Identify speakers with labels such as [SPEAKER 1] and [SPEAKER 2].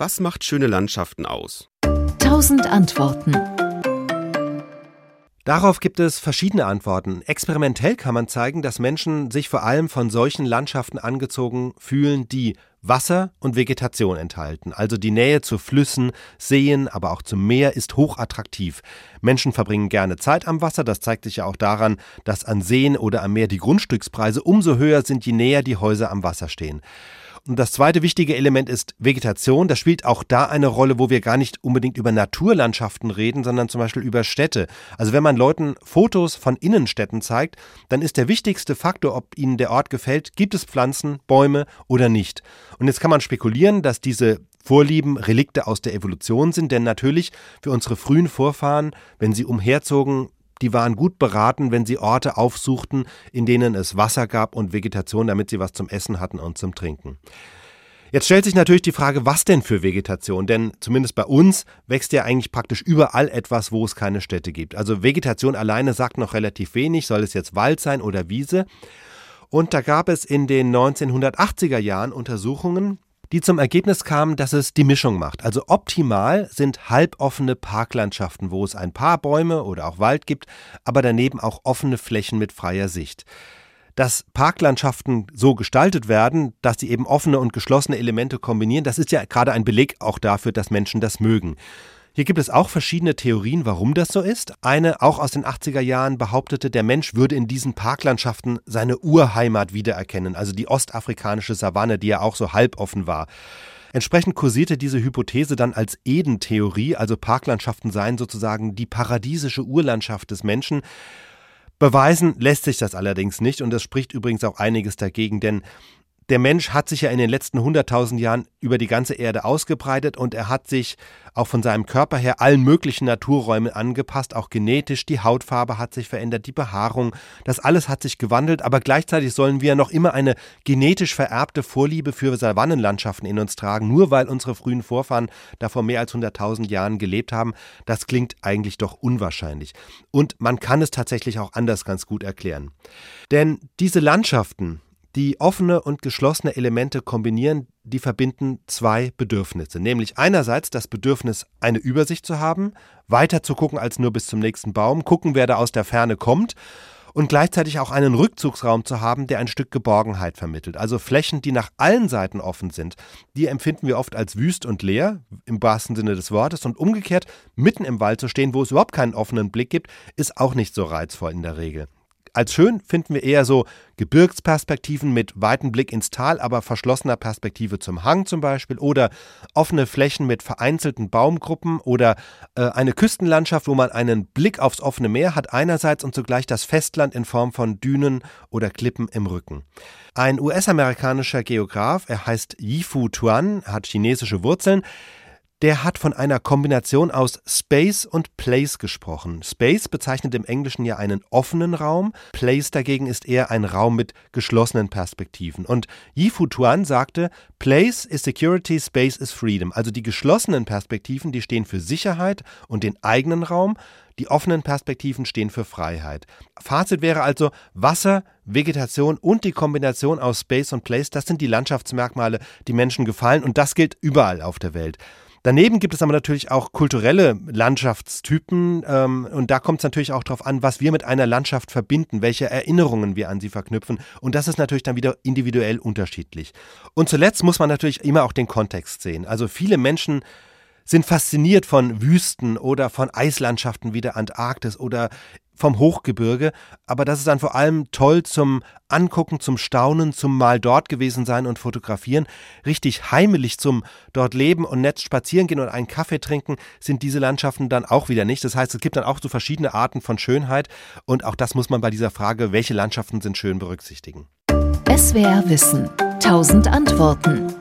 [SPEAKER 1] Was macht schöne Landschaften aus?
[SPEAKER 2] Tausend Antworten.
[SPEAKER 3] Darauf gibt es verschiedene Antworten. Experimentell kann man zeigen, dass Menschen sich vor allem von solchen Landschaften angezogen fühlen, die Wasser und Vegetation enthalten. Also die Nähe zu Flüssen, Seen, aber auch zum Meer ist hochattraktiv. Menschen verbringen gerne Zeit am Wasser. Das zeigt sich ja auch daran, dass an Seen oder am Meer die Grundstückspreise umso höher sind, je näher die Häuser am Wasser stehen. Und das zweite wichtige Element ist Vegetation. Das spielt auch da eine Rolle, wo wir gar nicht unbedingt über Naturlandschaften reden, sondern zum Beispiel über Städte. Also wenn man Leuten Fotos von Innenstädten zeigt, dann ist der wichtigste Faktor, ob ihnen der Ort gefällt, gibt es Pflanzen, Bäume oder nicht. Und jetzt kann man spekulieren, dass diese Vorlieben Relikte aus der Evolution sind, denn natürlich für unsere frühen Vorfahren, wenn sie umherzogen, die waren gut beraten, wenn sie Orte aufsuchten, in denen es Wasser gab und Vegetation, damit sie was zum Essen hatten und zum Trinken. Jetzt stellt sich natürlich die Frage, was denn für Vegetation? Denn zumindest bei uns wächst ja eigentlich praktisch überall etwas, wo es keine Städte gibt. Also Vegetation alleine sagt noch relativ wenig, soll es jetzt Wald sein oder Wiese? Und da gab es in den 1980er Jahren Untersuchungen, die zum Ergebnis kamen, dass es die Mischung macht. Also optimal sind halboffene Parklandschaften, wo es ein paar Bäume oder auch Wald gibt, aber daneben auch offene Flächen mit freier Sicht. Dass Parklandschaften so gestaltet werden, dass sie eben offene und geschlossene Elemente kombinieren, das ist ja gerade ein Beleg auch dafür, dass Menschen das mögen. Hier gibt es auch verschiedene Theorien, warum das so ist. Eine, auch aus den 80er Jahren, behauptete, der Mensch würde in diesen Parklandschaften seine Urheimat wiedererkennen, also die ostafrikanische Savanne, die ja auch so halboffen war. Entsprechend kursierte diese Hypothese dann als Eden-Theorie, also Parklandschaften seien sozusagen die paradiesische Urlandschaft des Menschen. Beweisen lässt sich das allerdings nicht und es spricht übrigens auch einiges dagegen, denn der Mensch hat sich ja in den letzten 100.000 Jahren über die ganze Erde ausgebreitet und er hat sich auch von seinem Körper her allen möglichen Naturräumen angepasst, auch genetisch. Die Hautfarbe hat sich verändert, die Behaarung, das alles hat sich gewandelt, aber gleichzeitig sollen wir noch immer eine genetisch vererbte Vorliebe für Savannenlandschaften in uns tragen, nur weil unsere frühen Vorfahren da vor mehr als 100.000 Jahren gelebt haben. Das klingt eigentlich doch unwahrscheinlich. Und man kann es tatsächlich auch anders ganz gut erklären. Denn diese Landschaften, die offene und geschlossene Elemente kombinieren, die verbinden zwei Bedürfnisse, nämlich einerseits das Bedürfnis, eine Übersicht zu haben, weiter zu gucken als nur bis zum nächsten Baum, gucken, wer da aus der Ferne kommt, und gleichzeitig auch einen Rückzugsraum zu haben, der ein Stück Geborgenheit vermittelt. Also Flächen, die nach allen Seiten offen sind, die empfinden wir oft als wüst und leer, im wahrsten Sinne des Wortes, und umgekehrt, mitten im Wald zu stehen, wo es überhaupt keinen offenen Blick gibt, ist auch nicht so reizvoll in der Regel. Als schön finden wir eher so Gebirgsperspektiven mit weitem Blick ins Tal, aber verschlossener Perspektive zum Hang zum Beispiel oder offene Flächen mit vereinzelten Baumgruppen oder äh, eine Küstenlandschaft, wo man einen Blick aufs offene Meer hat einerseits und zugleich das Festland in Form von Dünen oder Klippen im Rücken. Ein US-amerikanischer Geograf, er heißt Yifu Tuan, hat chinesische Wurzeln, der hat von einer Kombination aus Space und Place gesprochen. Space bezeichnet im Englischen ja einen offenen Raum, Place dagegen ist eher ein Raum mit geschlossenen Perspektiven. Und Yifu Tuan sagte, Place is Security, Space is Freedom. Also die geschlossenen Perspektiven, die stehen für Sicherheit und den eigenen Raum, die offenen Perspektiven stehen für Freiheit. Fazit wäre also Wasser, Vegetation und die Kombination aus Space und Place, das sind die Landschaftsmerkmale, die Menschen gefallen und das gilt überall auf der Welt. Daneben gibt es aber natürlich auch kulturelle Landschaftstypen ähm, und da kommt es natürlich auch darauf an, was wir mit einer Landschaft verbinden, welche Erinnerungen wir an sie verknüpfen und das ist natürlich dann wieder individuell unterschiedlich. Und zuletzt muss man natürlich immer auch den Kontext sehen. Also viele Menschen sind fasziniert von Wüsten oder von Eislandschaften wie der Antarktis oder vom Hochgebirge, aber das ist dann vor allem toll zum Angucken, zum Staunen, zum mal dort gewesen sein und fotografieren. Richtig heimelig zum dort leben und nett spazieren gehen und einen Kaffee trinken sind diese Landschaften dann auch wieder nicht. Das heißt, es gibt dann auch so verschiedene Arten von Schönheit und auch das muss man bei dieser Frage, welche Landschaften sind schön berücksichtigen.
[SPEAKER 2] SWR Wissen. Tausend Antworten.